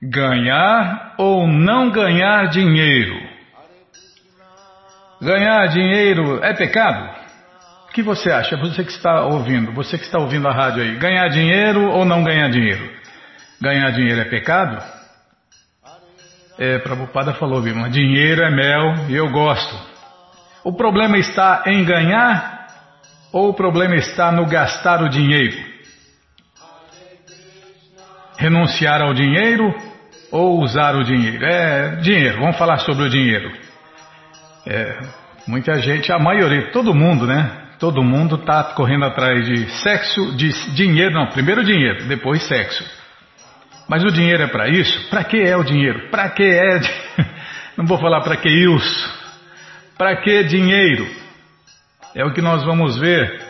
Ganhar ou não ganhar dinheiro? Ganhar dinheiro é pecado? O que você acha? Você que está ouvindo, você que está ouvindo a rádio aí, ganhar dinheiro ou não ganhar dinheiro? Ganhar dinheiro é pecado? É, Prabhupada falou, Bima, dinheiro é mel e eu gosto. O problema está em ganhar ou o problema está no gastar o dinheiro? Renunciar ao dinheiro ou usar o dinheiro? É, dinheiro, vamos falar sobre o dinheiro. É, muita gente, a maioria, todo mundo, né? Todo mundo está correndo atrás de sexo, de dinheiro, não, primeiro dinheiro, depois sexo. Mas o dinheiro é para isso? Para que é o dinheiro? Para que é? Não vou falar para que isso. Para que dinheiro? É o que nós vamos ver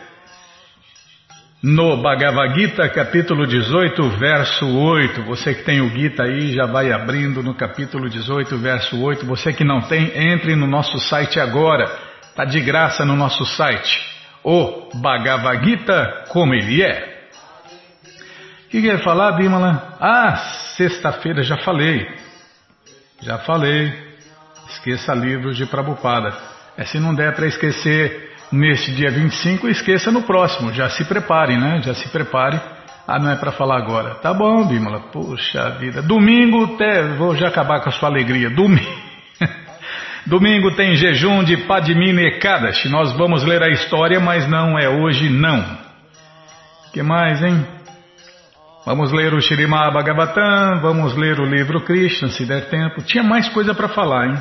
no Bhagavad Gita, capítulo 18, verso 8. Você que tem o Gita aí, já vai abrindo no capítulo 18, verso 8. Você que não tem, entre no nosso site agora. Está de graça no nosso site. O Bhagavad Gita, como ele é. O que quer falar, Bimala? Ah, sexta-feira já falei. Já falei. Esqueça livros de Prabupada. É, se não der para esquecer neste dia 25, esqueça no próximo. Já se prepare, né? Já se prepare. Ah, não é para falar agora. Tá bom, Bimala. Puxa vida. Domingo, até, vou já acabar com a sua alegria. Domingo. Domingo tem jejum de Padmini Ekadashi. Nós vamos ler a história, mas não é hoje, não. que mais, hein? Vamos ler o Shirimá Bhagavatam, vamos ler o livro Krishna, se der tempo. Tinha mais coisa para falar, hein?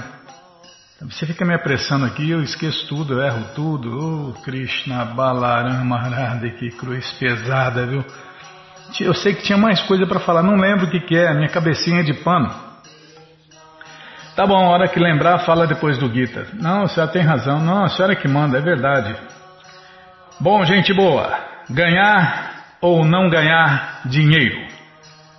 Você fica me apressando aqui, eu esqueço tudo, eu erro tudo. Oh, Krishna Balaram Maharada, que cruz pesada, viu? Eu sei que tinha mais coisa para falar, não lembro o que, que é, minha cabecinha é de pano. Tá bom, a hora que lembrar, fala depois do Gita. Não, a senhora tem razão, não, a senhora que manda, é verdade. Bom, gente boa, ganhar ou não ganhar dinheiro.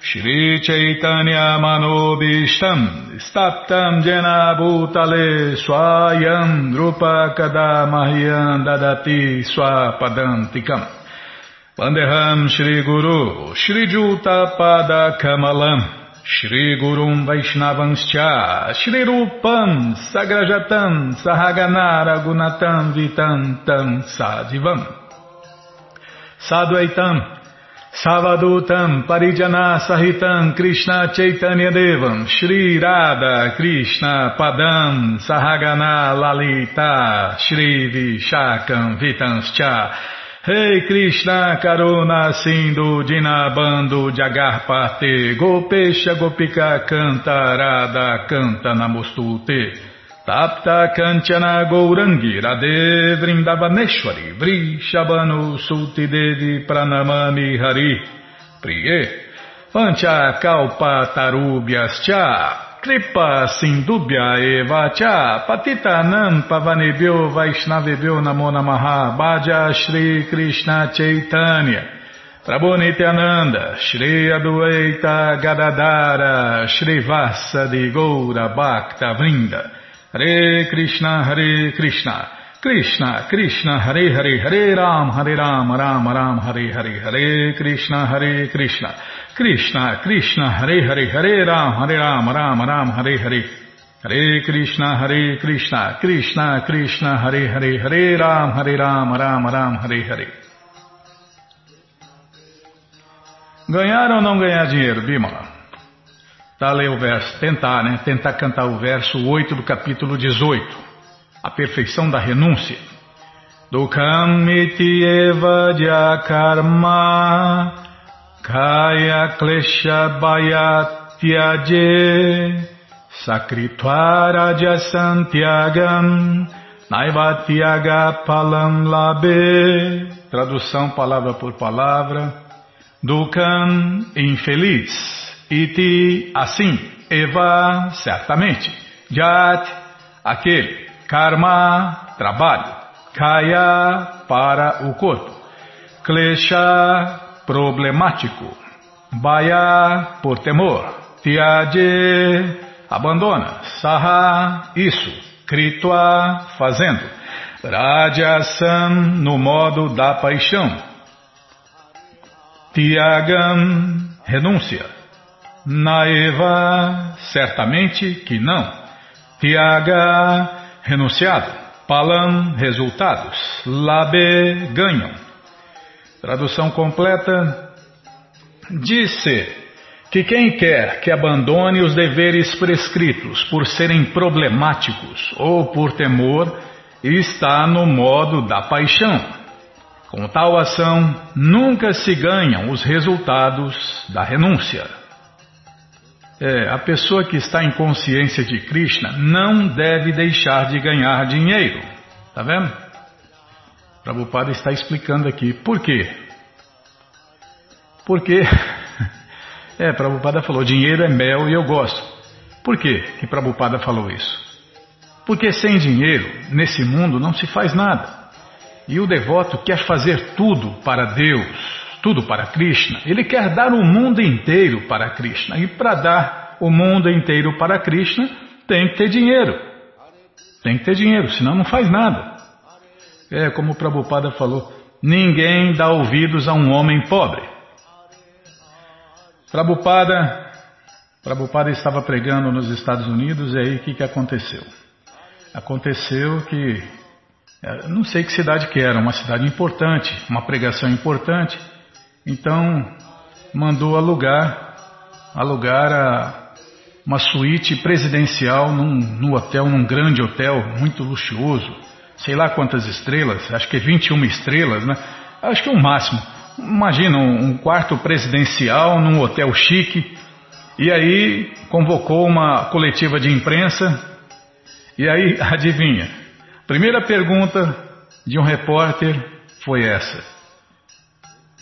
Shri Chaitanya Manobishtam Staptam Jena Bhutale Swayam Drupa Kadamahyam Dadati Swapadantikam. Vandeham Shri Guru Shri Juta Pada Kamalam Shri Gurum Vaishnavanscha Shri Rupam Sagrajatam Sahaganara Gunatam Vitantam Sadivam. Sadvaitam Savadutam Parijana Sahitam Krishna Chaitanya Devam. Shri Radha Krishna Padam Sahagana Lalita Shri Vishakam Vitanscha. Hey Krishna Karuna Sindhu Dinabando Jagarpate Gopesha Gopika Canta Radha Canta Namostute Tapta Kanchana Gourangi Radhe Vrindavaneshwari Vrishabhanu Sulti Devi Pranamami Hari. Priye Pancha Kalpa Tarubhyas Cha Kripa Sindubhya Eva Cha Patitanam Pavanebhyo Vaishnavebhyo Namo Namaha Bhaja Shri Krishna Chaitanya. Prabhu Nityananda, Shri Adueita Gadadara, Shri Vasa de Goura Bhakta Vrinda, Hare Krishna, Hare Krishna, Krishna, Krishna, Hare Hare, Hare Ram, Hare Ram, Ram Ram, Hare Hare, Hare Krishna, Hare Krishna, Krishna, Krishna, Hare Hare, Hare Ram, Hare Ram, Ram Ram, Hare Hare, Hare Krishna, Hare Krishna, Krishna, Krishna, Hare Hare, Hare Ram, Hare Ram, Ram Ram, Hare Hare. Ganhar ou não ganhar dinheiro, Bimala? Tá, ler o verso, tentar, né? Tentar cantar o verso 8 do capítulo 18. A perfeição da renúncia. Dukham eva karma kaya klesha bayatyaje sakritwara santyagam naivatyaga palam labe Tradução palavra por palavra. Dukham, infeliz. Iti, assim, Eva, certamente, Jat, aquele, Karma, trabalho, Kaya, para o corpo, klesha, problemático. Baya, por temor. Tiaje, abandona. Saha, isso. Kritwa, fazendo. Rajasan, no modo da paixão. Tiagam, renúncia. Naeva, certamente que não. Tiaga, renunciado. Palam, resultados. Labe, ganham. Tradução completa. Disse que quem quer que abandone os deveres prescritos por serem problemáticos ou por temor está no modo da paixão. Com tal ação, nunca se ganham os resultados da renúncia. É, a pessoa que está em consciência de Krishna não deve deixar de ganhar dinheiro. Tá vendo? Prabhupada está explicando aqui. Por quê? Porque, é, Prabhupada falou, dinheiro é mel e eu gosto. Por que que Prabhupada falou isso? Porque sem dinheiro, nesse mundo, não se faz nada. E o devoto quer fazer tudo para Deus, tudo para Krishna. Ele quer dar o mundo inteiro para Krishna. E para dar o mundo inteiro para Krishna, tem que ter dinheiro. Tem que ter dinheiro, senão não faz nada. É como o Prabhupada falou: ninguém dá ouvidos a um homem pobre. Prabhupada, Prabhupada estava pregando nos Estados Unidos e aí o que, que aconteceu? Aconteceu que, é, não sei que cidade que era, uma cidade importante, uma pregação importante, então mandou alugar, alugar a, uma suíte presidencial num, num hotel, num grande hotel, muito luxuoso, sei lá quantas estrelas, acho que 21 estrelas, né? Acho que é o máximo. Imagina um quarto presidencial num hotel chique, e aí convocou uma coletiva de imprensa, e aí, adivinha? Primeira pergunta de um repórter foi essa.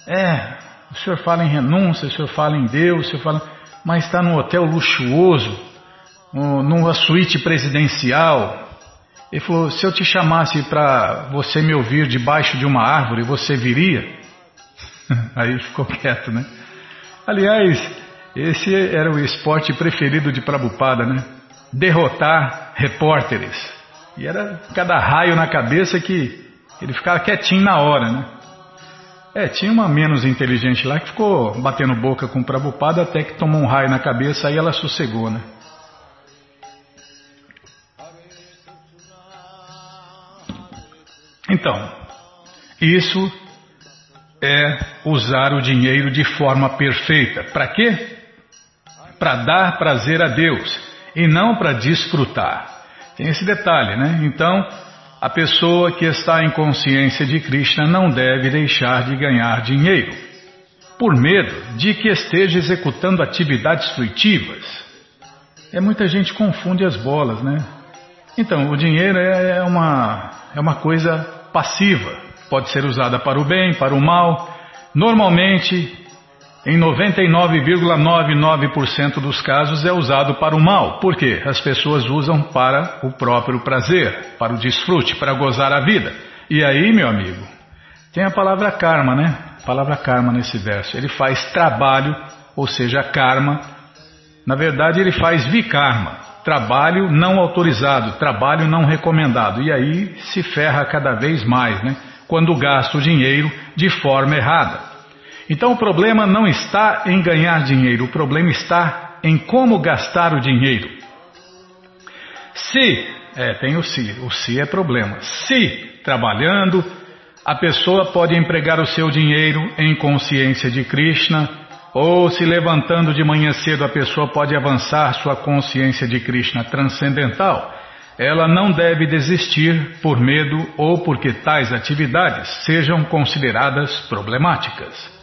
É, o senhor fala em renúncia, o senhor fala em Deus, o senhor fala, mas está num hotel luxuoso, numa suíte presidencial. Ele falou: se eu te chamasse para você me ouvir debaixo de uma árvore, você viria? Aí ficou quieto, né? Aliás, esse era o esporte preferido de Prabupada, né? Derrotar repórteres. E era cada raio na cabeça que ele ficava quietinho na hora, né? É, tinha uma menos inteligente lá que ficou batendo boca com Prabupada até que tomou um raio na cabeça, aí ela sossegou, né? Então, isso é usar o dinheiro de forma perfeita. Para quê? Para dar prazer a Deus e não para desfrutar. Tem esse detalhe, né? Então, a pessoa que está em consciência de Krishna não deve deixar de ganhar dinheiro, por medo de que esteja executando atividades fruitivas. É muita gente confunde as bolas, né? Então, o dinheiro é uma, é uma coisa passiva. Pode ser usada para o bem, para o mal. Normalmente, em 99,99% dos casos é usado para o mal. Por quê? As pessoas usam para o próprio prazer, para o desfrute, para gozar a vida. E aí, meu amigo, tem a palavra karma, né? A palavra karma nesse verso. Ele faz trabalho, ou seja, karma. Na verdade, ele faz vikarma, trabalho não autorizado, trabalho não recomendado. E aí se ferra cada vez mais, né? quando gasta o dinheiro de forma errada. Então o problema não está em ganhar dinheiro, o problema está em como gastar o dinheiro. Se, é, tem o se, o se é problema. Se, trabalhando, a pessoa pode empregar o seu dinheiro em consciência de Krishna, ou se levantando de manhã cedo a pessoa pode avançar sua consciência de Krishna transcendental ela não deve desistir por medo ou porque tais atividades sejam consideradas problemáticas.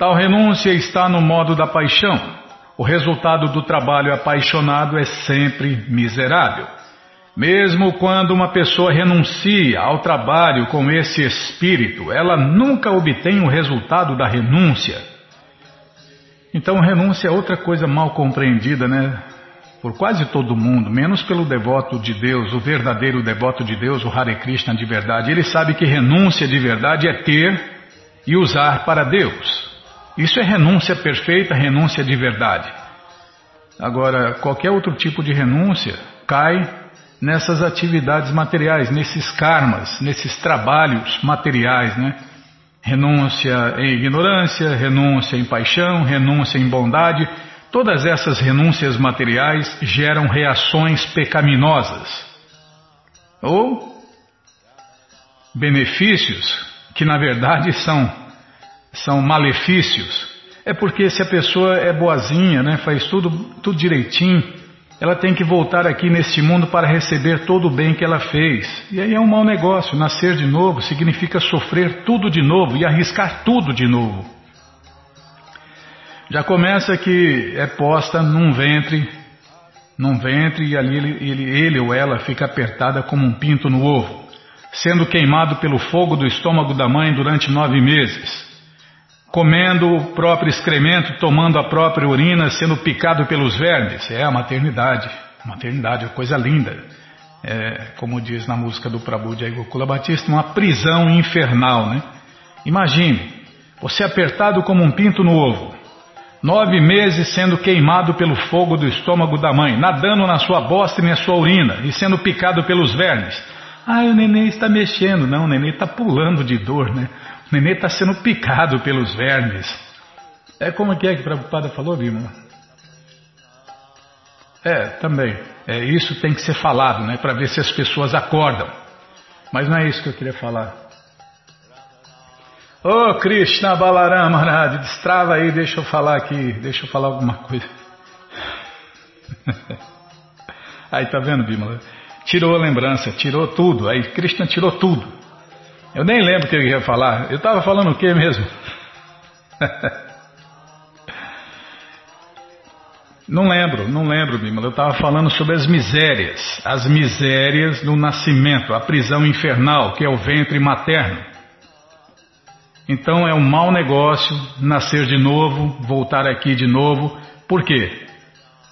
Tal renúncia está no modo da paixão. O resultado do trabalho apaixonado é sempre miserável. Mesmo quando uma pessoa renuncia ao trabalho com esse espírito, ela nunca obtém o resultado da renúncia. Então, renúncia é outra coisa mal compreendida, né? por quase todo mundo, menos pelo devoto de Deus, o verdadeiro devoto de Deus, o Hare Krishna de verdade. Ele sabe que renúncia de verdade é ter e usar para Deus. Isso é renúncia perfeita, renúncia de verdade. Agora, qualquer outro tipo de renúncia cai nessas atividades materiais, nesses karmas, nesses trabalhos materiais, né? Renúncia em ignorância, renúncia em paixão, renúncia em bondade. Todas essas renúncias materiais geram reações pecaminosas. Ou benefícios que na verdade são, são malefícios. É porque se a pessoa é boazinha, né, faz tudo, tudo direitinho, ela tem que voltar aqui neste mundo para receber todo o bem que ela fez. E aí é um mau negócio. Nascer de novo significa sofrer tudo de novo e arriscar tudo de novo. Já começa que é posta num ventre, num ventre e ali ele, ele, ele ou ela fica apertada como um pinto no ovo, sendo queimado pelo fogo do estômago da mãe durante nove meses comendo o próprio excremento, tomando a própria urina, sendo picado pelos vermes. É a maternidade. A maternidade é coisa linda. É, como diz na música do Prabhu de Gokula Batista, uma prisão infernal, né? Imagine, você apertado como um pinto no ovo, nove meses sendo queimado pelo fogo do estômago da mãe, nadando na sua bosta e na sua urina e sendo picado pelos vermes. Ah, o neném está mexendo. Não, o neném está pulando de dor, né? O neném está sendo picado pelos vermes. É como que é que o Prabhupada falou, Bima? É, também. É, isso tem que ser falado, né? Para ver se as pessoas acordam. Mas não é isso que eu queria falar. Ô oh, Krishna Balaram Maharaj, destrava aí, deixa eu falar aqui, deixa eu falar alguma coisa. aí tá vendo, Bimala? Tirou a lembrança, tirou tudo. Aí Krishna tirou tudo. Eu nem lembro o que eu ia falar. Eu estava falando o que mesmo? não lembro, não lembro, Bimala. Eu estava falando sobre as misérias. As misérias do nascimento, a prisão infernal, que é o ventre materno. Então é um mau negócio nascer de novo, voltar aqui de novo. Por quê?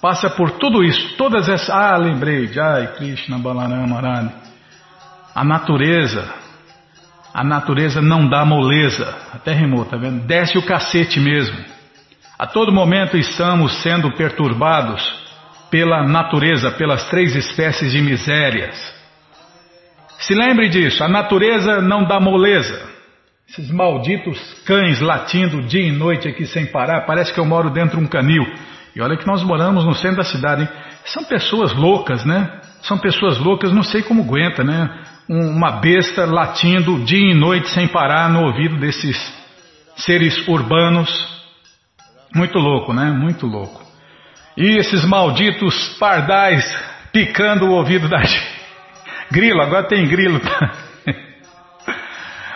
Passa por tudo isso, todas essas. Ah, lembrei, Jai Krishna Balarama A natureza a natureza não dá moleza. Até rimou, tá vendo? Desce o cacete mesmo. A todo momento estamos sendo perturbados pela natureza, pelas três espécies de misérias. Se lembre disso, a natureza não dá moleza. Esses malditos cães latindo dia e noite aqui sem parar, parece que eu moro dentro de um canil. E olha que nós moramos no centro da cidade, hein? São pessoas loucas, né? São pessoas loucas, não sei como aguenta, né? Uma besta latindo dia e noite sem parar no ouvido desses seres urbanos. Muito louco, né? Muito louco. E esses malditos pardais picando o ouvido da gente. Grilo, agora tem grilo.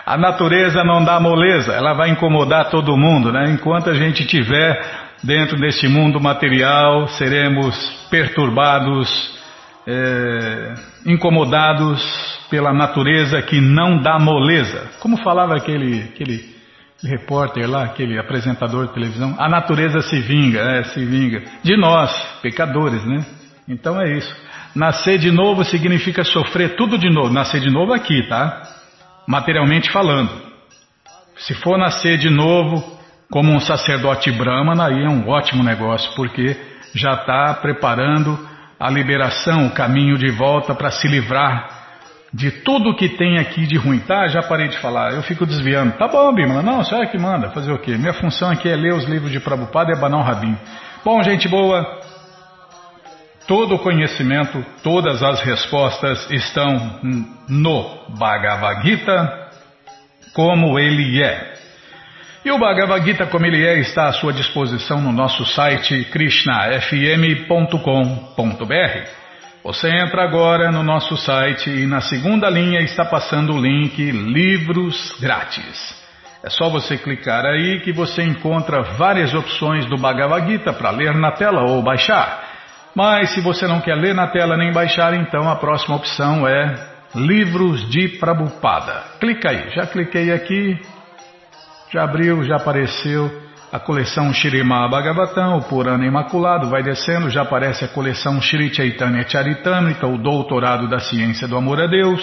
A natureza não dá moleza, ela vai incomodar todo mundo, né? Enquanto a gente estiver dentro deste mundo material, seremos perturbados, é, incomodados pela natureza que não dá moleza. Como falava aquele, aquele repórter lá, aquele apresentador de televisão, a natureza se vinga, é, se vinga. De nós, pecadores, né? Então é isso. Nascer de novo significa sofrer tudo de novo. Nascer de novo aqui, tá? Materialmente falando. Se for nascer de novo como um sacerdote brahmana, aí é um ótimo negócio, porque já está preparando a liberação, o caminho de volta para se livrar de tudo que tem aqui de ruim, tá? Já parei de falar, eu fico desviando. Tá bom, Bimala, não, só é que manda, fazer o quê? Minha função aqui é ler os livros de Prabhupada e abanar o rabinho. Bom, gente boa, todo o conhecimento, todas as respostas estão no Bhagavad Gita, como ele é. E o Bhagavad Gita, como ele é, está à sua disposição no nosso site krishnafm.com.br. Você entra agora no nosso site e na segunda linha está passando o link Livros Grátis. É só você clicar aí que você encontra várias opções do Bhagavad Gita para ler na tela ou baixar. Mas se você não quer ler na tela nem baixar, então a próxima opção é Livros de Prabhupada. Clica aí, já cliquei aqui, já abriu, já apareceu a coleção Shirima Bhagavatam, o Purana Imaculado, vai descendo, já aparece a coleção Shri Chaitanya Charitamrita, o Doutorado da Ciência do Amor a Deus,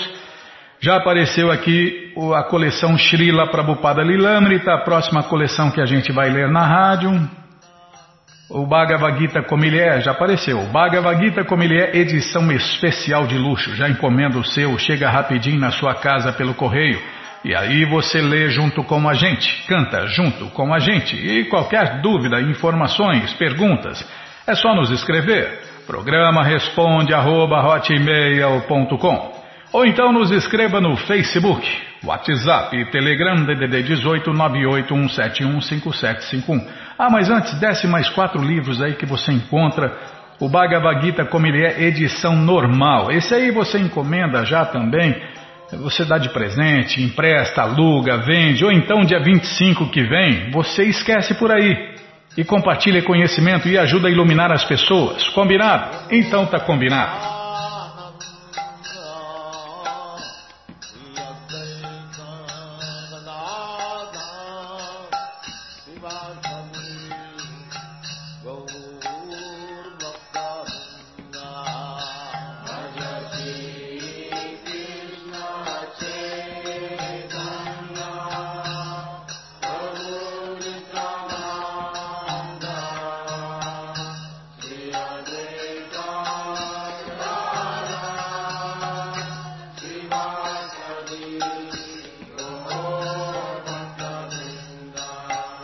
Já apareceu aqui a coleção Srila Prabhupada Lilamrita, a próxima coleção que a gente vai ler na rádio. O Bhagavad Gita como ele é, já apareceu. Bhagavad Gita como ele é, edição especial de luxo. Já encomenda o seu, chega rapidinho na sua casa pelo correio. E aí você lê junto com a gente, canta junto com a gente. E qualquer dúvida, informações, perguntas, é só nos escrever. Programa responde arroba, ou então nos escreva no Facebook, WhatsApp e Telegram DDD 18 981715751. Ah, mas antes, desce mais quatro livros aí que você encontra. O Bhagavad Gita, como ele é, edição normal. Esse aí você encomenda já também. Você dá de presente, empresta, aluga, vende, ou então dia 25 que vem, você esquece por aí. E compartilha conhecimento e ajuda a iluminar as pessoas. Combinado? Então tá combinado.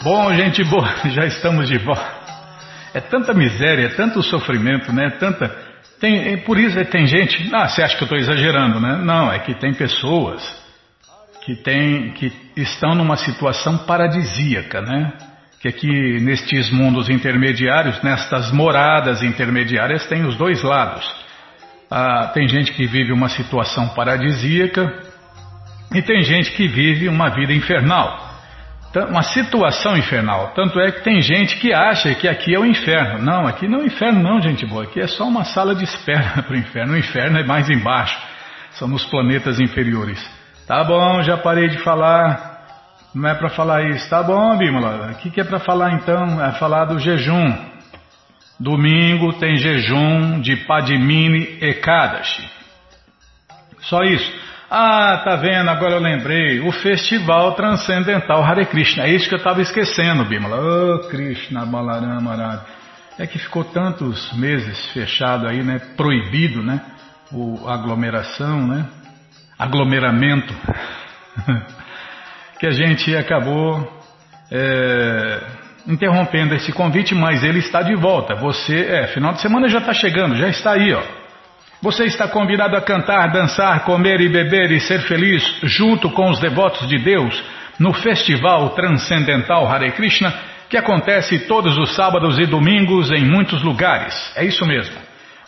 Bom, gente boa, já estamos de volta. É tanta miséria, é tanto sofrimento, né? Tanta. Tem, é por isso tem gente. Ah, você acha que eu estou exagerando, né? Não, é que tem pessoas que, tem, que estão numa situação paradisíaca, né? Que aqui nestes mundos intermediários, nestas moradas intermediárias, tem os dois lados. Ah, tem gente que vive uma situação paradisíaca e tem gente que vive uma vida infernal uma situação infernal. Tanto é que tem gente que acha que aqui é o inferno. Não, aqui não é o inferno, não, gente boa. Aqui é só uma sala de espera para o inferno. O inferno é mais embaixo. São nos planetas inferiores. Tá bom, já parei de falar. Não é para falar isso. Tá bom, Bímola. O que, é para falar então? É falar do jejum. Domingo tem jejum de Padmini Ekadashi. Só isso. Ah, tá vendo, agora eu lembrei. O Festival Transcendental Hare Krishna. É isso que eu estava esquecendo, Bimala. Oh, Krishna Balarama Arada. É que ficou tantos meses fechado aí, né? Proibido, né? O aglomeração, né? Aglomeramento. que a gente acabou é, interrompendo esse convite, mas ele está de volta. Você, é, final de semana já está chegando, já está aí, ó. Você está convidado a cantar, dançar, comer e beber e ser feliz junto com os devotos de Deus no Festival Transcendental Hare Krishna, que acontece todos os sábados e domingos em muitos lugares. É isso mesmo.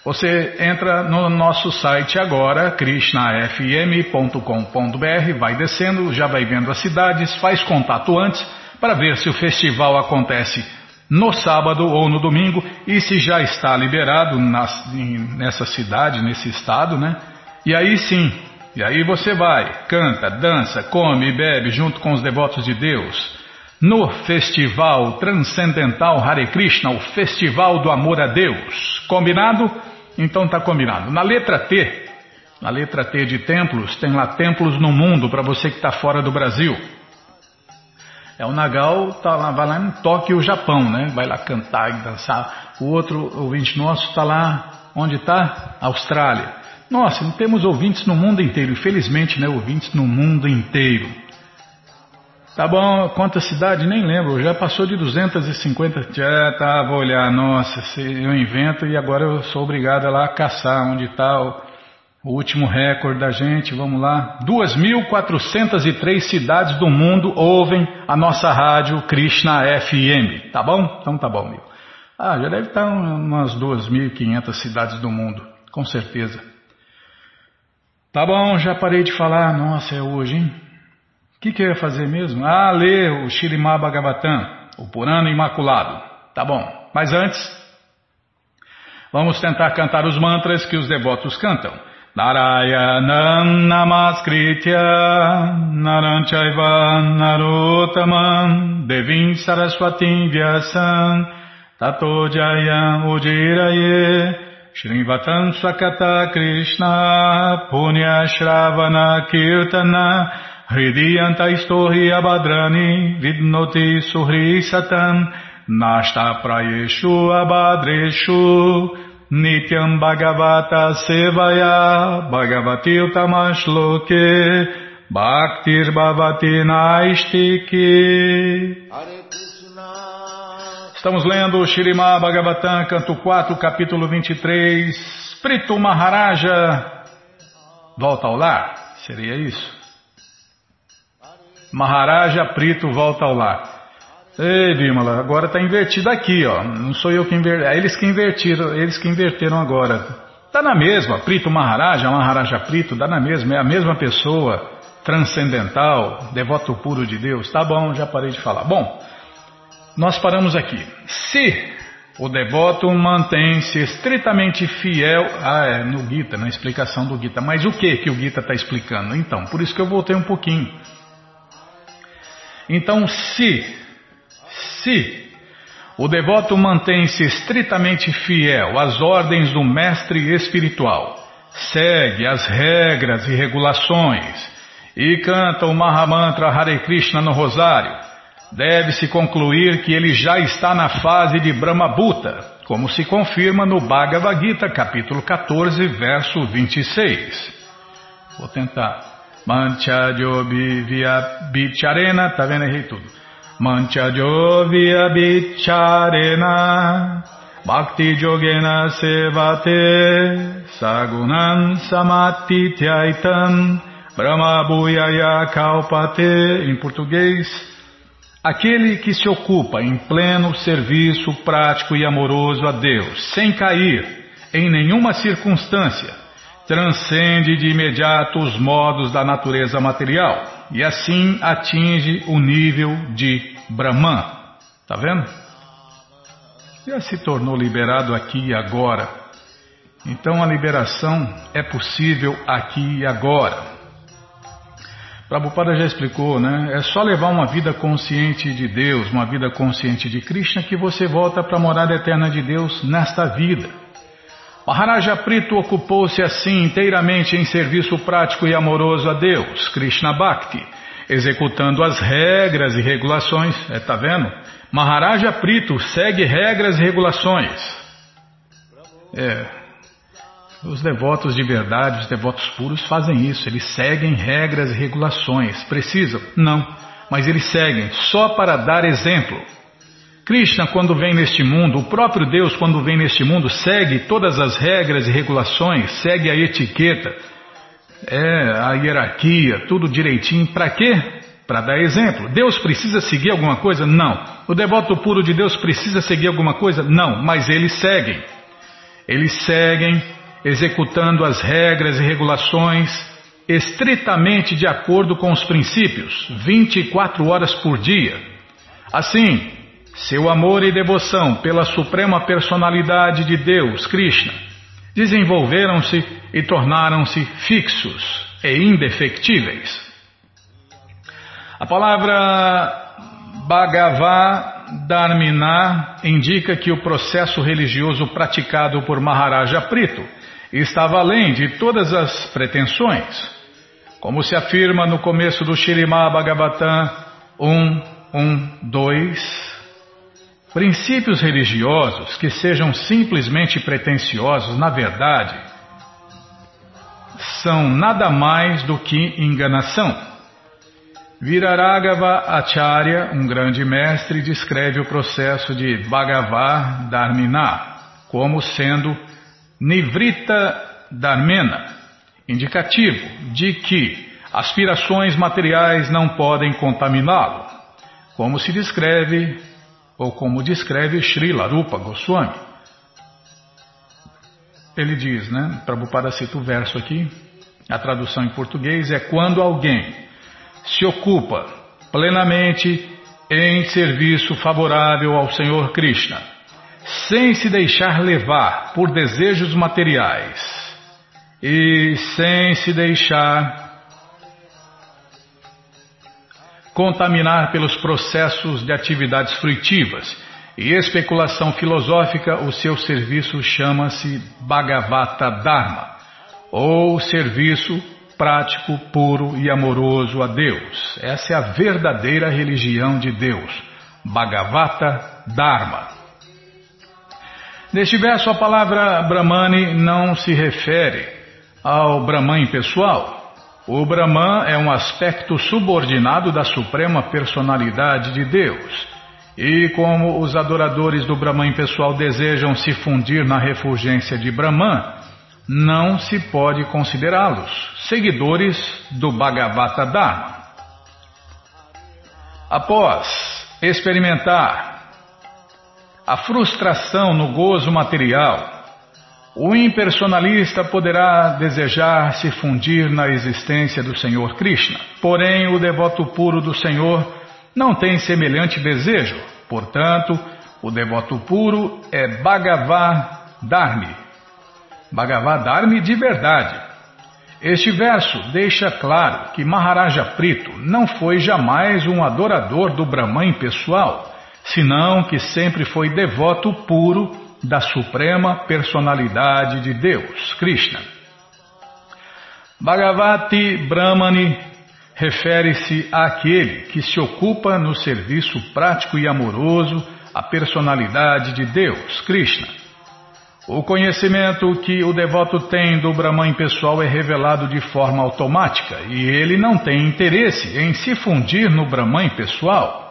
Você entra no nosso site agora, krishnafm.com.br, vai descendo, já vai vendo as cidades, faz contato antes para ver se o festival acontece no sábado ou no domingo, e se já está liberado nessa cidade, nesse estado, né? E aí sim, e aí você vai, canta, dança, come e bebe junto com os devotos de Deus. No Festival Transcendental Hare Krishna, o Festival do Amor a Deus. Combinado? Então tá combinado. Na letra T, na letra T de templos, tem lá templos no mundo para você que está fora do Brasil. É o Nagal tá lá, vai lá em Tóquio, Japão, né? Vai lá cantar e dançar. O outro ouvinte nosso está lá, onde está? Austrália. Nossa, temos ouvintes no mundo inteiro, infelizmente, né? Ouvintes no mundo inteiro. Tá bom, quantas cidades? Nem lembro, já passou de 250. Já tá, vou olhar, nossa, eu invento e agora eu sou obrigado a lá caçar onde está o o último recorde da gente, vamos lá. 2.403 cidades do mundo ouvem a nossa rádio Krishna FM. Tá bom? Então tá bom, meu. Ah, já deve estar umas 2.500 cidades do mundo, com certeza. Tá bom, já parei de falar. Nossa, é hoje, hein? O que, que eu ia fazer mesmo? Ah, ler o Shirimá Bhagavatam, o Purana Imaculado. Tá bom. Mas antes, vamos tentar cantar os mantras que os devotos cantam. Narayanam Namaskritya Naranchaiva Narotamam Devim Saraswatim Vyasam Tato Jayam Ujiraye Shrivatam Sakata Krishna Punya Shravana Kirtana Hridiyanta Istohi Abadrani Vidnoti Suhri Satan Nashta Prayeshu Abadreshu Nityam Bhagavata Sevaya Bhagavati Utamashloke Bhaktir Bhavati Naistiki Estamos lendo Shirimá Bhagavatam, canto 4, capítulo 23. Prito Maharaja volta ao lar? Seria isso? Maharaja Prito volta ao lar. Ei, Bimala, agora está invertido aqui, ó. Não sou eu que inverti. É eles que invertiram, eles que inverteram agora. Tá na mesma, Prito Maharaja, Maharaja Prito, dá na mesma, é a mesma pessoa, transcendental, devoto puro de Deus. Tá bom, já parei de falar. Bom, nós paramos aqui. Se o devoto mantém-se estritamente fiel. Ah, é, no Gita, na explicação do Gita. Mas o que que o Gita está explicando? Então, por isso que eu voltei um pouquinho. Então, se, se o devoto mantém-se estritamente fiel às ordens do mestre espiritual, segue as regras e regulações e canta o Mahamantra Hare Krishna no rosário, deve-se concluir que ele já está na fase de Brahmabhuta, como se confirma no Bhagavad Gita, capítulo 14, verso 26. Vou tentar. Manchajo via bicharena, tá vendo? Errei tudo. Manchajo via bicharena, bhakti jogena sevate, sagunan samatityaitam, brahmabhuyaya kalpate, em português, Aquele que se ocupa em pleno serviço prático e amoroso a Deus, sem cair em nenhuma circunstância, transcende de imediato os modos da natureza material e assim atinge o nível de Brahman. Está vendo? Já se tornou liberado aqui e agora. Então a liberação é possível aqui e agora. Prabhupada já explicou, né? É só levar uma vida consciente de Deus, uma vida consciente de Krishna, que você volta para a morada eterna de Deus nesta vida. Maharaja Prito ocupou-se assim inteiramente em serviço prático e amoroso a Deus, Krishna Bhakti, executando as regras e regulações. É, tá vendo? Maharaja Prito segue regras e regulações. É, os devotos de verdade, os devotos puros fazem isso, eles seguem regras e regulações. Precisam? Não, mas eles seguem só para dar exemplo. Krishna, quando vem neste mundo, o próprio Deus, quando vem neste mundo, segue todas as regras e regulações, segue a etiqueta, é, a hierarquia, tudo direitinho. Para quê? Para dar exemplo. Deus precisa seguir alguma coisa? Não. O devoto puro de Deus precisa seguir alguma coisa? Não, mas eles seguem. Eles seguem executando as regras e regulações estritamente de acordo com os princípios, 24 horas por dia. Assim, seu amor e devoção pela suprema personalidade de Deus, Krishna, desenvolveram-se e tornaram-se fixos e indefectíveis. A palavra Bhagavadharmina indica que o processo religioso praticado por Maharaja Prito estava além de todas as pretensões. Como se afirma no começo do Shirimá Bhagavatam 1, 1, 2, princípios religiosos que sejam simplesmente pretensiosos, na verdade, são nada mais do que enganação. Viraragava Acharya, um grande mestre, descreve o processo de Bhagavad Dharmina como sendo Nivrita Dharmena, indicativo de que aspirações materiais não podem contaminá-lo, como se descreve ou como descreve Srila Rupa Goswami. Ele diz, né? Prabhupada cita o verso aqui, a tradução em português é quando alguém se ocupa plenamente em serviço favorável ao Senhor Krishna sem se deixar levar por desejos materiais e sem se deixar contaminar pelos processos de atividades fruitivas e especulação filosófica, o seu serviço chama-se Bhagavata Dharma, ou serviço prático, puro e amoroso a Deus. Essa é a verdadeira religião de Deus, Bhagavata Dharma. Neste verso, a palavra Brahmani não se refere ao Brahman pessoal. O Brahman é um aspecto subordinado da suprema personalidade de Deus. E como os adoradores do Brahman pessoal desejam se fundir na refulgência de Brahman, não se pode considerá-los seguidores do Bhagavata Dharma. Após experimentar a frustração no gozo material, o impersonalista poderá desejar se fundir na existência do Senhor Krishna. Porém, o devoto puro do Senhor não tem semelhante desejo. Portanto, o devoto puro é Bhagavad Dharmi, Dharma de verdade. Este verso deixa claro que Maharaja Prito não foi jamais um adorador do Brahman pessoal, senão que sempre foi devoto puro da suprema personalidade de Deus, Krishna. Bhagavati Brahmani refere-se àquele que se ocupa no serviço prático e amoroso à personalidade de Deus, Krishna. O conhecimento que o devoto tem do Brahman pessoal é revelado de forma automática e ele não tem interesse em se fundir no Brahman pessoal.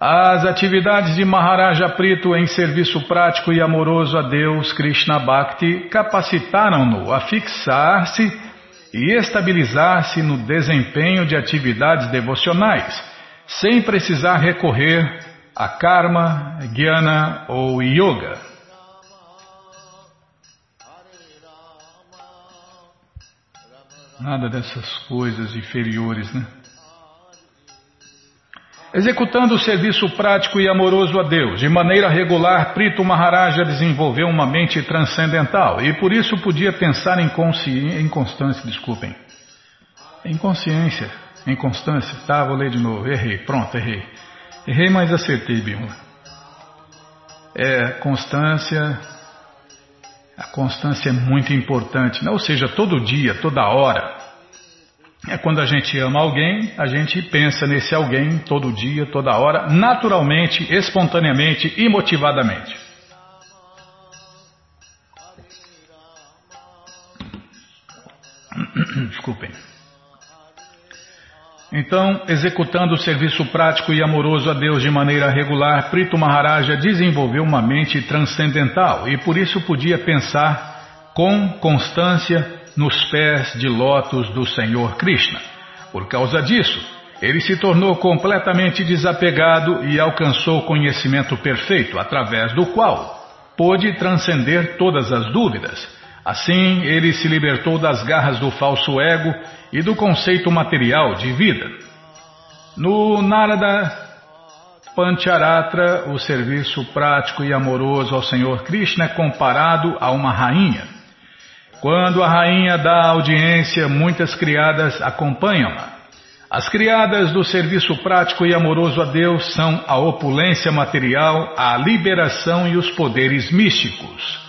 As atividades de Maharaja Prito em serviço prático e amoroso a Deus Krishna Bhakti capacitaram-no a fixar-se e estabilizar-se no desempenho de atividades devocionais, sem precisar recorrer a karma, jnana ou yoga. Nada dessas coisas inferiores, né? Executando o serviço prático e amoroso a Deus, de maneira regular, Prito Maharaja desenvolveu uma mente transcendental e por isso podia pensar em, consciência, em constância, desculpem. Em consciência, em constância. Tá, vou ler de novo. Errei, pronto, errei. Errei, mas acertei, Bímola. É, constância, a constância é muito importante, né? ou seja, todo dia, toda hora. É quando a gente ama alguém, a gente pensa nesse alguém todo dia, toda hora, naturalmente, espontaneamente e motivadamente. Desculpem. Então, executando o serviço prático e amoroso a Deus de maneira regular, Prito Maharaja desenvolveu uma mente transcendental e por isso podia pensar com constância nos pés de lótus do Senhor Krishna. Por causa disso, ele se tornou completamente desapegado e alcançou o conhecimento perfeito, através do qual pôde transcender todas as dúvidas. Assim, ele se libertou das garras do falso ego e do conceito material de vida. No Narada Pancharatra, o serviço prático e amoroso ao Senhor Krishna é comparado a uma rainha. Quando a rainha dá audiência, muitas criadas acompanham-na. As criadas do serviço prático e amoroso a Deus são a opulência material, a liberação e os poderes místicos.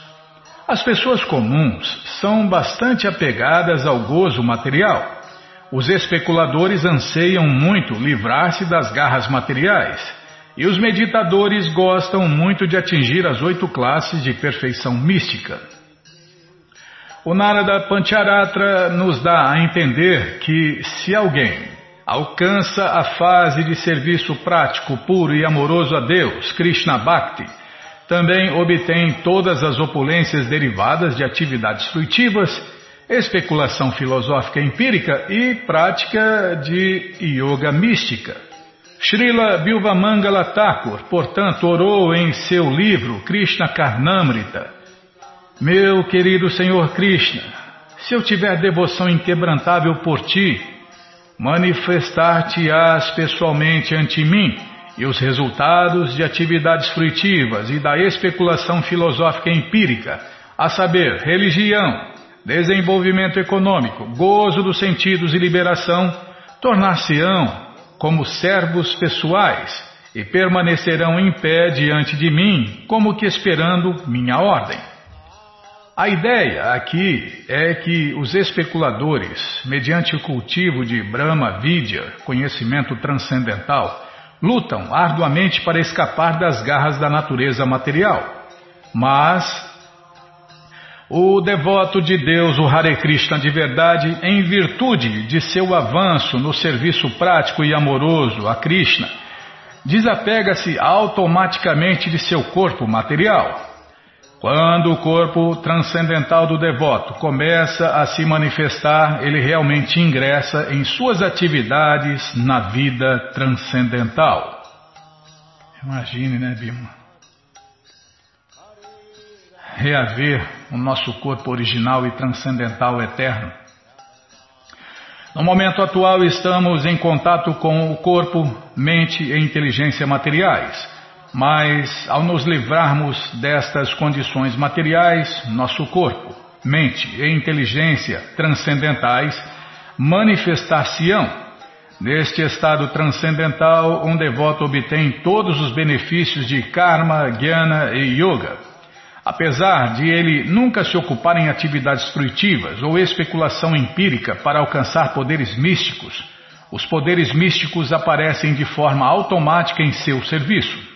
As pessoas comuns são bastante apegadas ao gozo material. Os especuladores anseiam muito livrar-se das garras materiais, e os meditadores gostam muito de atingir as oito classes de perfeição mística. O Narada Pancharatra nos dá a entender que se alguém alcança a fase de serviço prático, puro e amoroso a Deus, Krishna Bhakti, também obtém todas as opulências derivadas de atividades fruitivas especulação filosófica empírica e prática de yoga mística. Srila Bilvamangala Thakur, portanto, orou em seu livro Krishna Karnamrita: Meu querido Senhor Krishna, se eu tiver devoção inquebrantável por ti, manifestar-te-ás pessoalmente ante mim e os resultados de atividades fruitivas e da especulação filosófica empírica, a saber, religião, desenvolvimento econômico, gozo dos sentidos e liberação, tornar-se-ão como servos pessoais e permanecerão em pé diante de mim, como que esperando minha ordem. A ideia aqui é que os especuladores, mediante o cultivo de Brahma Vidya, conhecimento transcendental, lutam arduamente para escapar das garras da natureza material. Mas o devoto de Deus, o Hare Krishna de verdade, em virtude de seu avanço no serviço prático e amoroso a Krishna, desapega-se automaticamente de seu corpo material. Quando o corpo transcendental do devoto começa a se manifestar, ele realmente ingressa em suas atividades na vida transcendental. Imagine, né, Bima? reaver o nosso corpo original e transcendental eterno. No momento atual, estamos em contato com o corpo, mente e inteligência materiais. Mas, ao nos livrarmos destas condições materiais, nosso corpo, mente e inteligência transcendentais manifestar-se-ão. Neste estado transcendental, um devoto obtém todos os benefícios de karma, jnana e yoga. Apesar de ele nunca se ocupar em atividades fruitivas ou especulação empírica para alcançar poderes místicos, os poderes místicos aparecem de forma automática em seu serviço.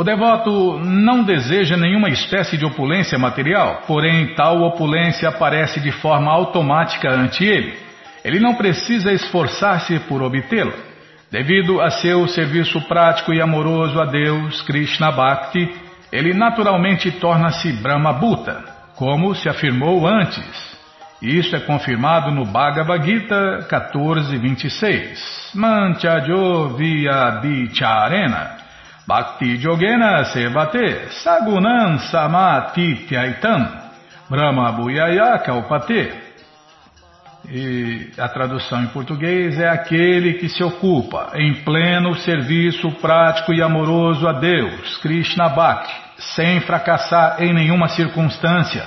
O devoto não deseja nenhuma espécie de opulência material, porém tal opulência aparece de forma automática ante ele. Ele não precisa esforçar-se por obtê-la. Devido a seu serviço prático e amoroso a Deus, Krishna Bhakti, ele naturalmente torna-se Brahma Bhuta, como se afirmou antes. Isso é confirmado no Bhagavad Gita 14.26. Manchajo via dicharena bhakti yogena sevate sagunan samatityaitam brahma bhuyaya kalpate e a tradução em português é aquele que se ocupa em pleno serviço prático e amoroso a Deus, Krishna Bhakti, sem fracassar em nenhuma circunstância.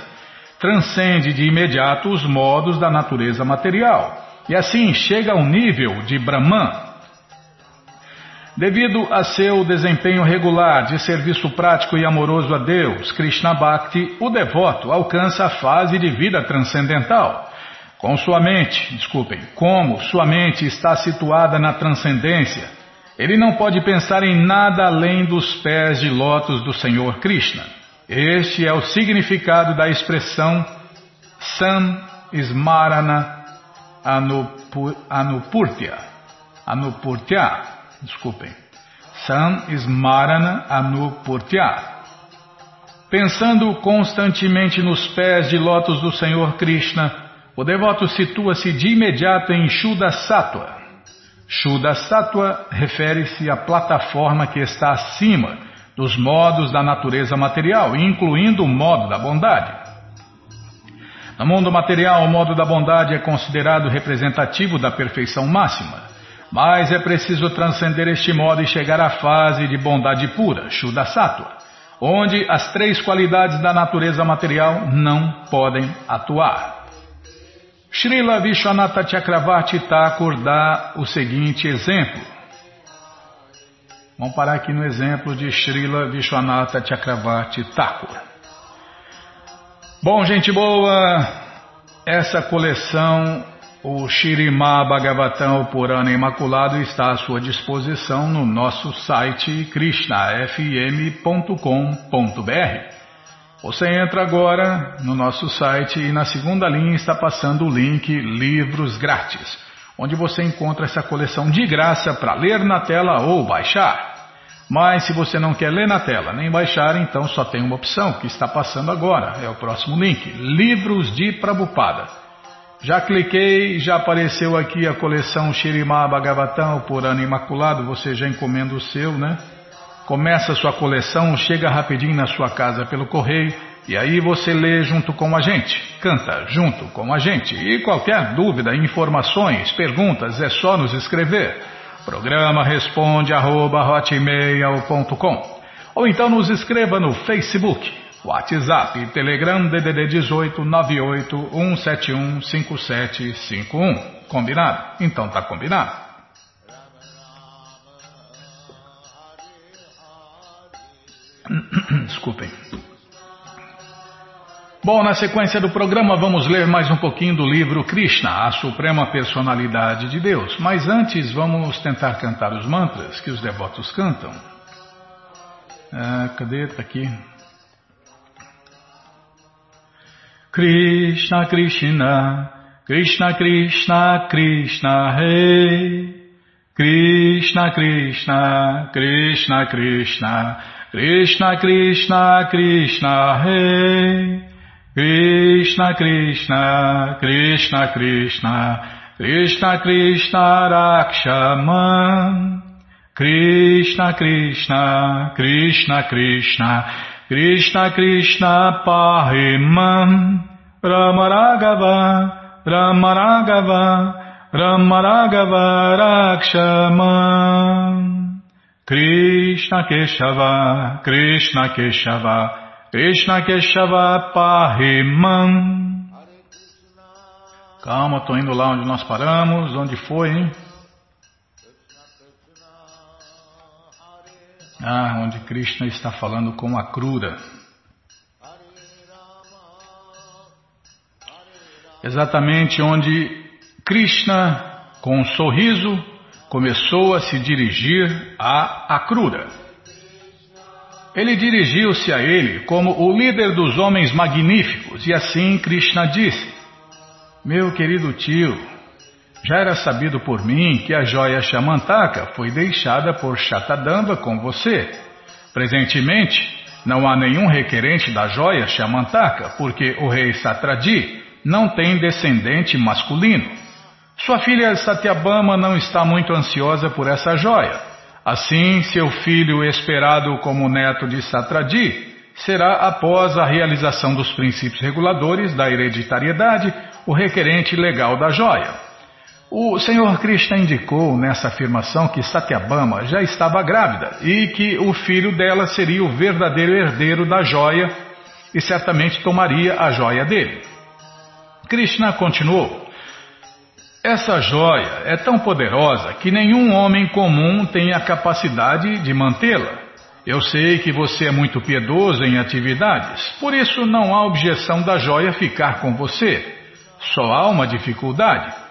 Transcende de imediato os modos da natureza material e assim chega ao nível de Brahman. Devido a seu desempenho regular de serviço prático e amoroso a Deus, Krishna Bhakti, o devoto alcança a fase de vida transcendental com sua mente, desculpem, como sua mente está situada na transcendência, ele não pode pensar em nada além dos pés de lótus do Senhor Krishna. Este é o significado da expressão Sam Smarana Anupur, Anupurtya. Anupurtya, desculpem. Sam Smarana Anupurtya. Pensando constantemente nos pés de lótus do Senhor Krishna, o devoto situa-se de imediato em Shuddha Sattva. Shuddha Sattva refere-se à plataforma que está acima dos modos da natureza material, incluindo o modo da bondade. No mundo material, o modo da bondade é considerado representativo da perfeição máxima, mas é preciso transcender este modo e chegar à fase de bondade pura, Shuddha Sattva, onde as três qualidades da natureza material não podem atuar. Srila Vishwanatha Chakravarti Thakur dá o seguinte exemplo. Vamos parar aqui no exemplo de Srila Vishwanatha Chakravarti Thakur. Bom, gente boa, essa coleção, o Shirimá Bhagavatam Purana Imaculado, está à sua disposição no nosso site krishnafm.com.br. Você entra agora no nosso site e na segunda linha está passando o link Livros Grátis, onde você encontra essa coleção de graça para ler na tela ou baixar. Mas se você não quer ler na tela nem baixar, então só tem uma opção que está passando agora, é o próximo link, Livros de Prabupada. Já cliquei, já apareceu aqui a coleção Shirimá Bhagavatam, por ano imaculado, você já encomenda o seu, né? Começa a sua coleção, chega rapidinho na sua casa pelo correio e aí você lê junto com a gente, canta junto com a gente. E qualquer dúvida, informações, perguntas, é só nos escrever. Programa responde arroba, ou então nos escreva no Facebook, WhatsApp, Telegram DDD 18 98 171 5751. Combinado? Então tá combinado. Desculpem. Bom, na sequência do programa vamos ler mais um pouquinho do livro Krishna, a Suprema Personalidade de Deus. Mas antes vamos tentar cantar os mantras que os devotos cantam. Ah, cadê? Tá aqui. Krishna, Krishna, Krishna, Krishna, Krishna, Hey. Krishna, Krishna, Krishna, Krishna, Krishna, Krishna, Krishna, Hey. Krishna Krishna Krishna Krishna Krishna Krishna Rakshaman Krishna Krishna Krishna Krishna Krishna Krishna Pahimam Ramaragava Ramaragava Ramaragava Rakshaman Krishna Keshava Krishna Keshava Krishna Keshava Pahimam. Calma, estou indo lá onde nós paramos. Onde foi, hein? Ah, onde Krishna está falando com a Krura. Exatamente onde Krishna, com um sorriso, começou a se dirigir a Akrura. Ele dirigiu-se a ele como o líder dos homens magníficos, e assim Krishna disse: Meu querido tio, já era sabido por mim que a joia Shamantaka foi deixada por Shatadamba com você. Presentemente, não há nenhum requerente da joia Shamantaka, porque o rei Satradi não tem descendente masculino. Sua filha Satyabama não está muito ansiosa por essa joia. Assim, seu filho, esperado como neto de Satradi, será, após a realização dos princípios reguladores da hereditariedade, o requerente legal da joia. O Senhor Krishna indicou nessa afirmação que Satyabama já estava grávida e que o filho dela seria o verdadeiro herdeiro da joia e certamente tomaria a joia dele. Krishna continuou. Essa joia é tão poderosa que nenhum homem comum tem a capacidade de mantê-la. Eu sei que você é muito piedoso em atividades, por isso não há objeção da joia ficar com você. Só há uma dificuldade.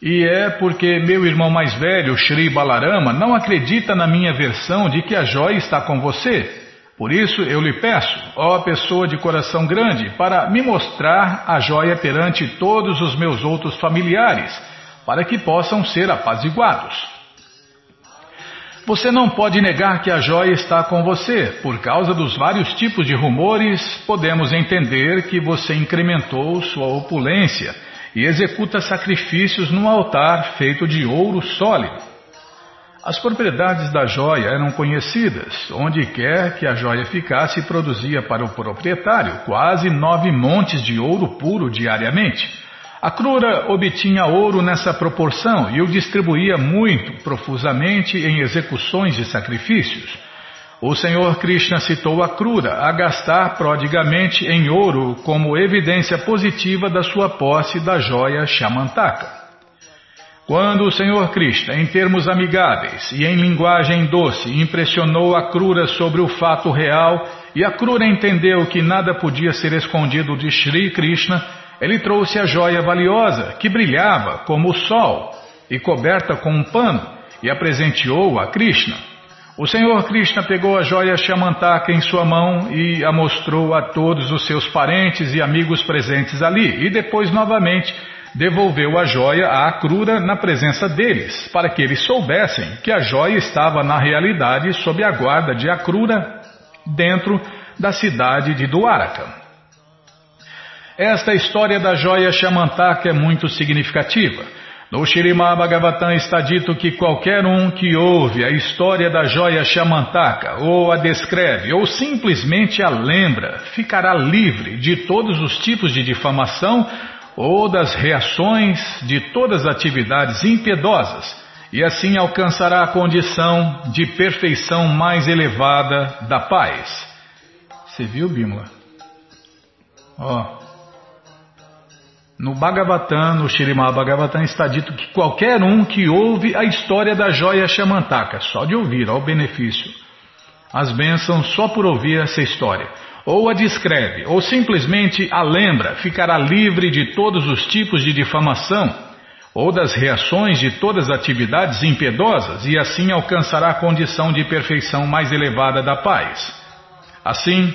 E é porque meu irmão mais velho, Sri Balarama, não acredita na minha versão de que a joia está com você. Por isso eu lhe peço, ó pessoa de coração grande, para me mostrar a joia perante todos os meus outros familiares para que possam ser apaziguados. Você não pode negar que a joia está com você. Por causa dos vários tipos de rumores, podemos entender que você incrementou sua opulência e executa sacrifícios num altar feito de ouro sólido. As propriedades da joia eram conhecidas. Onde quer que a joia ficasse, produzia para o proprietário quase nove montes de ouro puro diariamente. A Krura obtinha ouro nessa proporção e o distribuía muito profusamente em execuções de sacrifícios. O Senhor Krishna citou a Krura a gastar prodigamente em ouro como evidência positiva da sua posse da joia Shamantaka. Quando o Senhor Krishna, em termos amigáveis e em linguagem doce, impressionou a Krura sobre o fato real e a Krura entendeu que nada podia ser escondido de Sri Krishna, ele trouxe a joia valiosa, que brilhava como o sol, e coberta com um pano, e a presenteou a Krishna. O Senhor Krishna pegou a joia Shamantaka em sua mão e a mostrou a todos os seus parentes e amigos presentes ali, e depois novamente devolveu a joia à Akrura na presença deles, para que eles soubessem que a joia estava na realidade sob a guarda de Akrura dentro da cidade de Dwaraka. Esta história da joia Shamantaka é muito significativa. No Shirimá Bhagavatam está dito que qualquer um que ouve a história da joia Shamantaka, ou a descreve, ou simplesmente a lembra, ficará livre de todos os tipos de difamação ou das reações de todas as atividades impiedosas, e assim alcançará a condição de perfeição mais elevada da paz. Você viu, Bimla? Ó. Oh. No Bhagavatam, no Shirimá Bhagavatam, está dito que qualquer um que ouve a história da joia Shamantaka, só de ouvir, ao benefício, as bênçãos só por ouvir essa história. Ou a descreve, ou simplesmente a lembra, ficará livre de todos os tipos de difamação, ou das reações de todas as atividades impiedosas, e assim alcançará a condição de perfeição mais elevada da paz. Assim,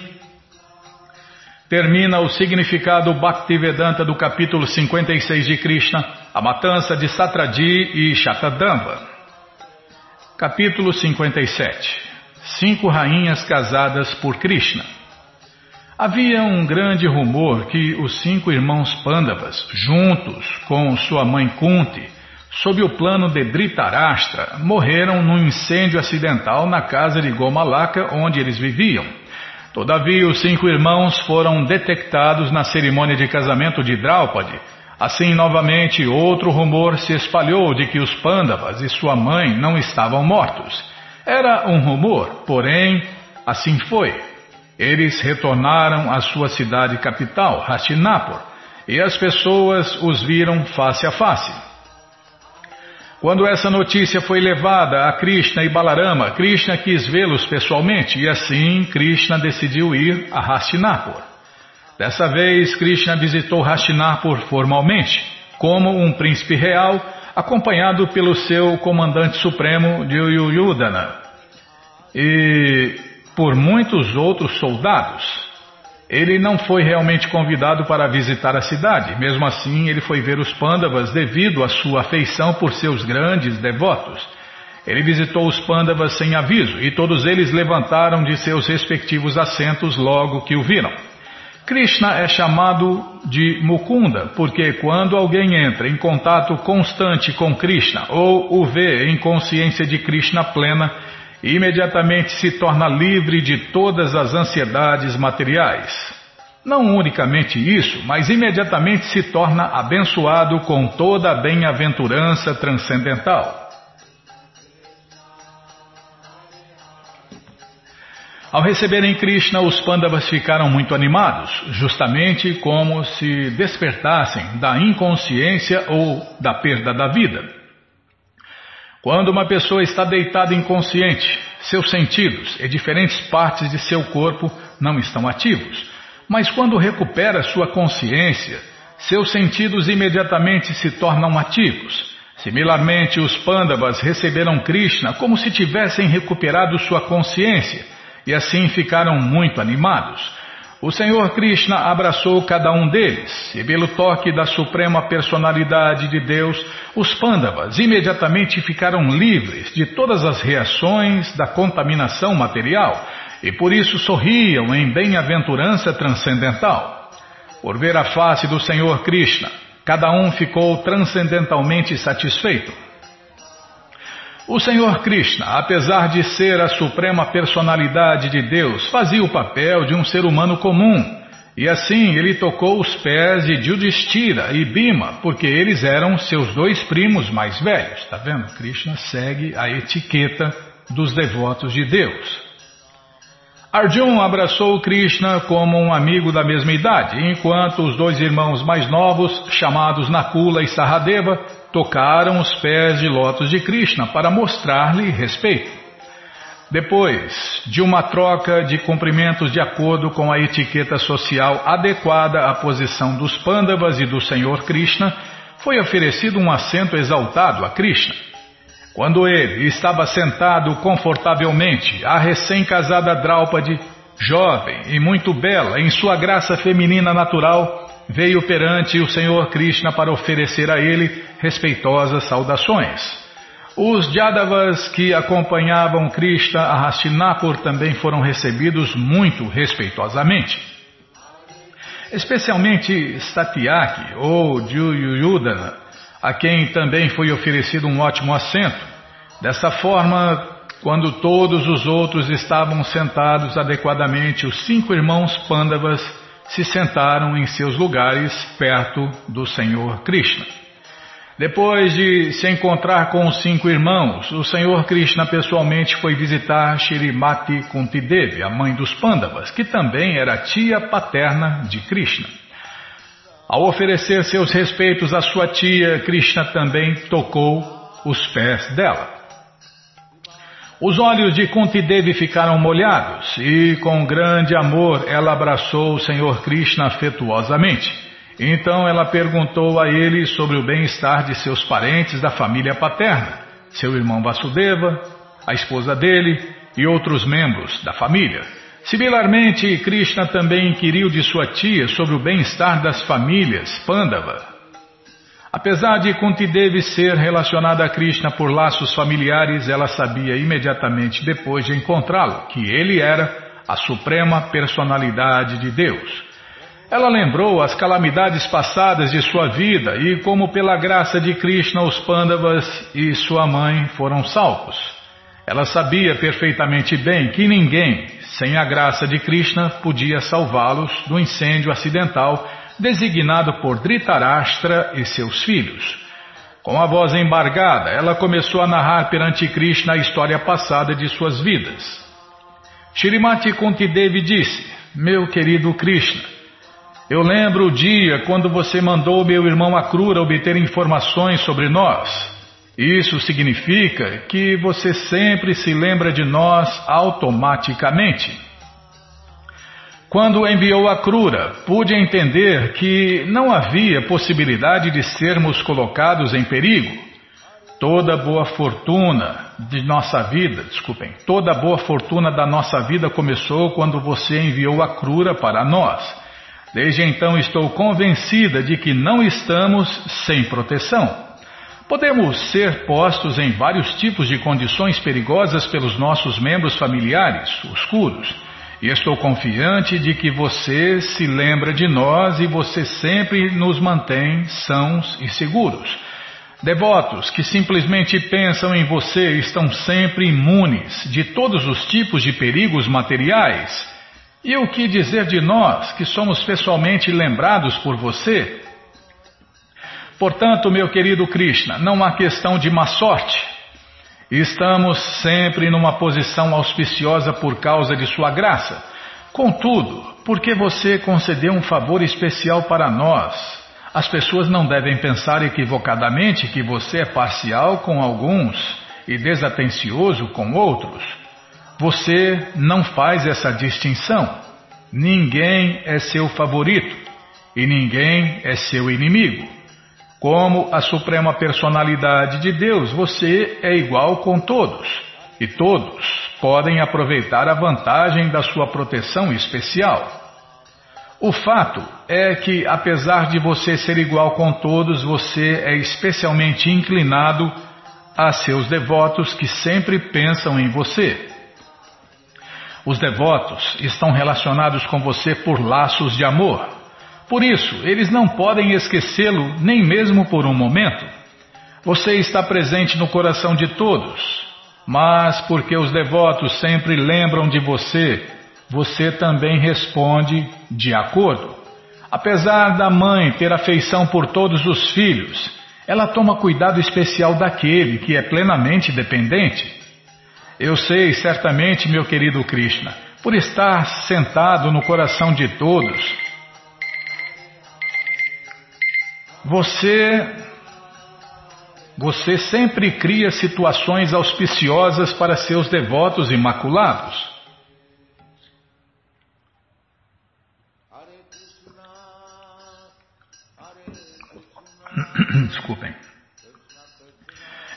termina o significado Bhaktivedanta do capítulo 56 de Krishna, a matança de Satradi e Shatadamba. Capítulo 57 Cinco rainhas casadas por Krishna. Havia um grande rumor que os cinco irmãos Pandavas, juntos com sua mãe Kunti, sob o plano de Dhritarashtra, morreram num incêndio acidental na casa de Gomalaka onde eles viviam. Todavia, os cinco irmãos foram detectados na cerimônia de casamento de Draupadi. Assim, novamente, outro rumor se espalhou de que os Pandavas e sua mãe não estavam mortos. Era um rumor, porém, assim foi. Eles retornaram à sua cidade capital, Hastinapur, e as pessoas os viram face a face. Quando essa notícia foi levada a Krishna e Balarama, Krishna quis vê-los pessoalmente e assim Krishna decidiu ir a Hastinapur. Dessa vez, Krishna visitou Hastinapur formalmente, como um príncipe real, acompanhado pelo seu comandante supremo, Duryodhana, e por muitos outros soldados. Ele não foi realmente convidado para visitar a cidade, mesmo assim ele foi ver os Pandavas devido à sua afeição por seus grandes devotos. Ele visitou os Pandavas sem aviso e todos eles levantaram de seus respectivos assentos logo que o viram. Krishna é chamado de Mukunda porque quando alguém entra em contato constante com Krishna ou o vê em consciência de Krishna plena, imediatamente se torna livre de todas as ansiedades materiais. Não unicamente isso, mas imediatamente se torna abençoado com toda a bem-aventurança transcendental. Ao receberem Krishna, os Pandavas ficaram muito animados, justamente como se despertassem da inconsciência ou da perda da vida. Quando uma pessoa está deitada inconsciente, seus sentidos e diferentes partes de seu corpo não estão ativos. Mas quando recupera sua consciência, seus sentidos imediatamente se tornam ativos. Similarmente, os Pandavas receberam Krishna como se tivessem recuperado sua consciência e assim ficaram muito animados. O Senhor Krishna abraçou cada um deles, e pelo toque da suprema personalidade de Deus, os Pandavas imediatamente ficaram livres de todas as reações da contaminação material e por isso sorriam em bem-aventurança transcendental. Por ver a face do Senhor Krishna, cada um ficou transcendentalmente satisfeito. O Senhor Krishna, apesar de ser a suprema personalidade de Deus, fazia o papel de um ser humano comum. E assim ele tocou os pés de Yudhishthira e Bima, porque eles eram seus dois primos mais velhos. Está vendo? Krishna segue a etiqueta dos devotos de Deus. Arjun abraçou Krishna como um amigo da mesma idade, enquanto os dois irmãos mais novos, chamados Nakula e Sahadeva, tocaram os pés de lótus de Krishna para mostrar-lhe respeito. Depois de uma troca de cumprimentos de acordo com a etiqueta social adequada à posição dos Pandavas e do Senhor Krishna, foi oferecido um assento exaltado a Krishna. Quando ele estava sentado confortavelmente, a recém-casada Draupadi, jovem e muito bela em sua graça feminina natural, veio perante o Senhor Krishna para oferecer a ele respeitosas saudações. Os Jadavas que acompanhavam Krishna a Hastinapur também foram recebidos muito respeitosamente. Especialmente Satyaki ou Juyudana, a quem também foi oferecido um ótimo assento. Dessa forma, quando todos os outros estavam sentados adequadamente, os cinco irmãos Pandavas se sentaram em seus lugares perto do Senhor Krishna. Depois de se encontrar com os cinco irmãos, o Senhor Krishna pessoalmente foi visitar Shirimati Kuntidevi, a mãe dos Pandavas, que também era tia paterna de Krishna. Ao oferecer seus respeitos à sua tia, Krishna também tocou os pés dela. Os olhos de Kuntidevi ficaram molhados e, com grande amor, ela abraçou o Senhor Krishna afetuosamente. Então ela perguntou a ele sobre o bem-estar de seus parentes da família paterna, seu irmão Vasudeva, a esposa dele e outros membros da família. Similarmente, Krishna também inquiriu de sua tia sobre o bem-estar das famílias Pandava. Apesar de Kuntidevi ser relacionada a Krishna por laços familiares, ela sabia imediatamente depois de encontrá-lo que ele era a suprema personalidade de Deus. Ela lembrou as calamidades passadas de sua vida e como pela graça de Krishna os Pandavas e sua mãe foram salvos. Ela sabia perfeitamente bem que ninguém, sem a graça de Krishna, podia salvá-los do incêndio acidental designado por Dhritarashtra e seus filhos. Com a voz embargada, ela começou a narrar perante Krishna a história passada de suas vidas. Shrimati Kuntidevi disse, meu querido Krishna, eu lembro o dia quando você mandou meu irmão Akrura obter informações sobre nós. Isso significa que você sempre se lembra de nós automaticamente. Quando enviou a Crura, pude entender que não havia possibilidade de sermos colocados em perigo. Toda boa fortuna de nossa vida, desculpem, toda boa fortuna da nossa vida começou quando você enviou a Crura para nós. Desde então estou convencida de que não estamos sem proteção. Podemos ser postos em vários tipos de condições perigosas pelos nossos membros familiares, os curos. Estou confiante de que você se lembra de nós e você sempre nos mantém sãos e seguros. Devotos que simplesmente pensam em você estão sempre imunes de todos os tipos de perigos materiais. E o que dizer de nós que somos pessoalmente lembrados por você? Portanto, meu querido Krishna, não há questão de má sorte. Estamos sempre numa posição auspiciosa por causa de Sua graça. Contudo, porque você concedeu um favor especial para nós, as pessoas não devem pensar equivocadamente que você é parcial com alguns e desatencioso com outros. Você não faz essa distinção. Ninguém é seu favorito e ninguém é seu inimigo. Como a suprema personalidade de Deus, você é igual com todos, e todos podem aproveitar a vantagem da sua proteção especial. O fato é que, apesar de você ser igual com todos, você é especialmente inclinado a seus devotos que sempre pensam em você. Os devotos estão relacionados com você por laços de amor. Por isso, eles não podem esquecê-lo nem mesmo por um momento. Você está presente no coração de todos, mas porque os devotos sempre lembram de você, você também responde de acordo. Apesar da mãe ter afeição por todos os filhos, ela toma cuidado especial daquele que é plenamente dependente. Eu sei certamente, meu querido Krishna, por estar sentado no coração de todos, Você você sempre cria situações auspiciosas para seus devotos imaculados. Desculpem.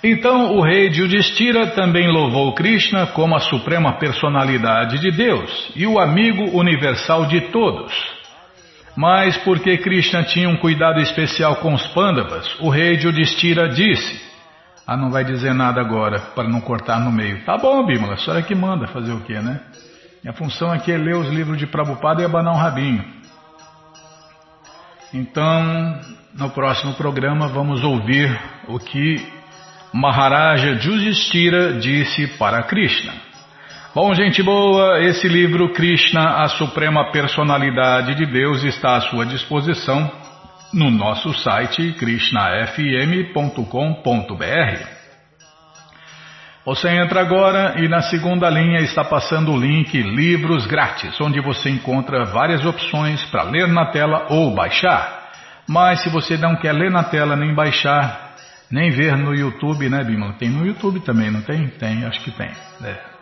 Então o rei Yudhishthira também louvou Krishna como a suprema personalidade de Deus e o amigo universal de todos. Mas porque Krishna tinha um cuidado especial com os Pandavas, o rei Yudhishthira disse: Ah, não vai dizer nada agora, para não cortar no meio. Tá bom, Bímola, a senhora que manda fazer o quê, né? Minha função aqui é ler os livros de Prabhupada e abanar um rabinho. Então, no próximo programa, vamos ouvir o que Maharaja Yudhishthira disse para Krishna. Bom, gente boa, esse livro Krishna, a Suprema Personalidade de Deus, está à sua disposição no nosso site krishnafm.com.br. Você entra agora e na segunda linha está passando o link Livros Grátis, onde você encontra várias opções para ler na tela ou baixar. Mas se você não quer ler na tela nem baixar, Nem ver no YouTube, né, Bima? Tem no YouTube também, não tem? Tem, acho que tem. É.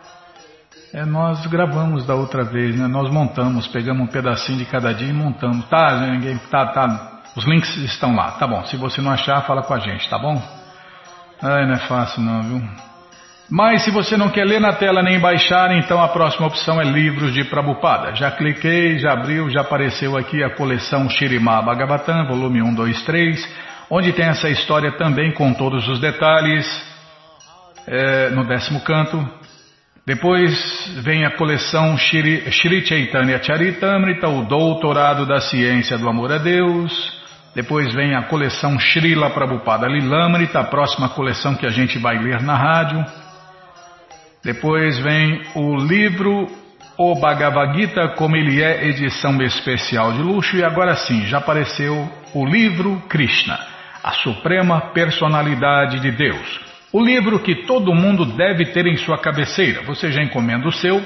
é. nós gravamos da outra vez, né? Nós montamos, pegamos um pedacinho de cada dia e montamos. Tá, ninguém, tá, tá. Os links estão lá, tá bom. Se você não achar, fala com a gente, tá bom? Ai, não é fácil não, viu? Mas se você não quer ler na tela nem baixar, então a próxima opção é livros de Prabhupada. Já cliquei, já abriu, já apareceu aqui a coleção Shirimá Bhagavatam, volume 1, 2, 3 onde tem essa história também com todos os detalhes, é, no décimo canto. Depois vem a coleção Shri, Chaitanya Charitamrita, o Doutorado da Ciência do Amor a Deus. Depois vem a coleção Srila Prabhupada Lilamrita, a próxima coleção que a gente vai ler na rádio. Depois vem o livro O Bhagavad Gita, como ele é, edição especial de luxo. E agora sim, já apareceu o livro Krishna a Suprema Personalidade de Deus. O livro que todo mundo deve ter em sua cabeceira. Você já encomenda o seu.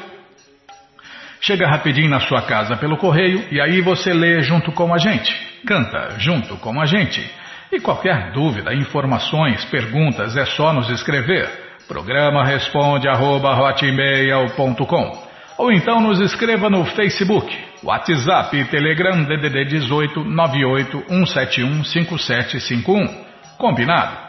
Chega rapidinho na sua casa pelo correio e aí você lê junto com a gente. Canta junto com a gente. E qualquer dúvida, informações, perguntas, é só nos escrever. Programa responde arroba, ou então nos escreva no Facebook, WhatsApp e Telegram DDD 18 98 171 5751. Combinado?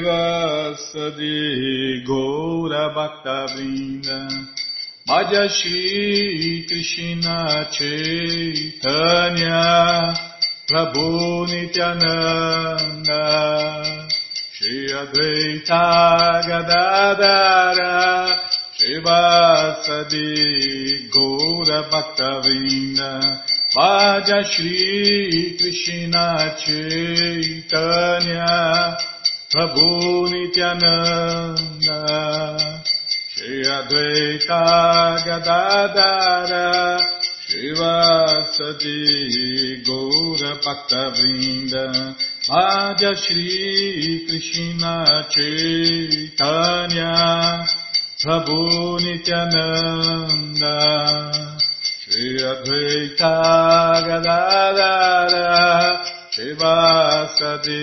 Vasadi Gaura Bhaktavrinda Madhya Shri Krishna Chaitanya Prabhu Nityananda Shri Advaita Gadadara Shivasadi Gaura Bhaktavina Vaja Shri Krishna Chaitanya Prabhu Nityananda Shri Advaita Gadadara Shivasadi Gaura Bhaktavrinda Vaja Shri Krishna Chaitanya Prabhu Nityananda Shri Advaita Gadadara Shivasadi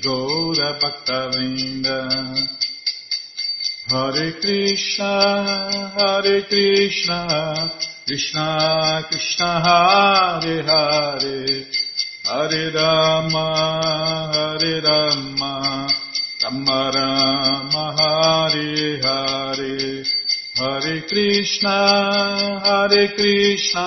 Gaura Bhaktavinda Hare Krishna Hare Krishna Krishna Krishna Hare Hare Hare Rama Hare Rama Rama Rama Hare Hare Hare Krishna Hare Krishna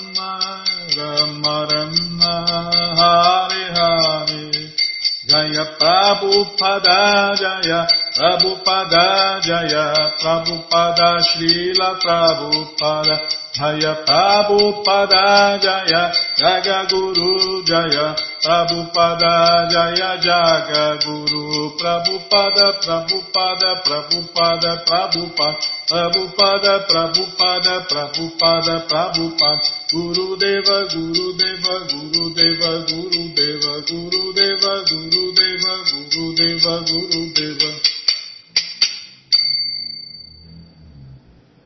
Prabhupada, Jaya Prabhupada, Jaya Prabhupada, Srila Prabhupada, Jaya Prabhupada, Jaya Jaga Guru, Jaya Prabhupada, Jaya Jaga Guru, Prabhupada, Prabhupada, Prabhupada, Prabhupada, Prabhupada, Prabhupada, Prabhupada, Prabhupada, Guru Deva, Guru Deva, Guru Deva, Guru Gurudeva, Guru Deva, Guru Deva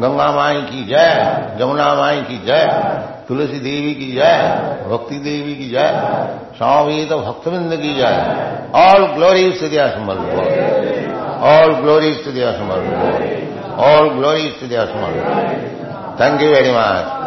Ganga माई की जय जमुना माई की जय, तुलसी देवी की जय, भक्ति देवी की जय, स्वामी तो भक्तविंद की जय। ऑल ग्लोरी स्त्रिया समल ऑल ग्लोरी स्त्रिया समल ऑल ग्लोरी स्त्रिया समल थैंक यू वेरी मच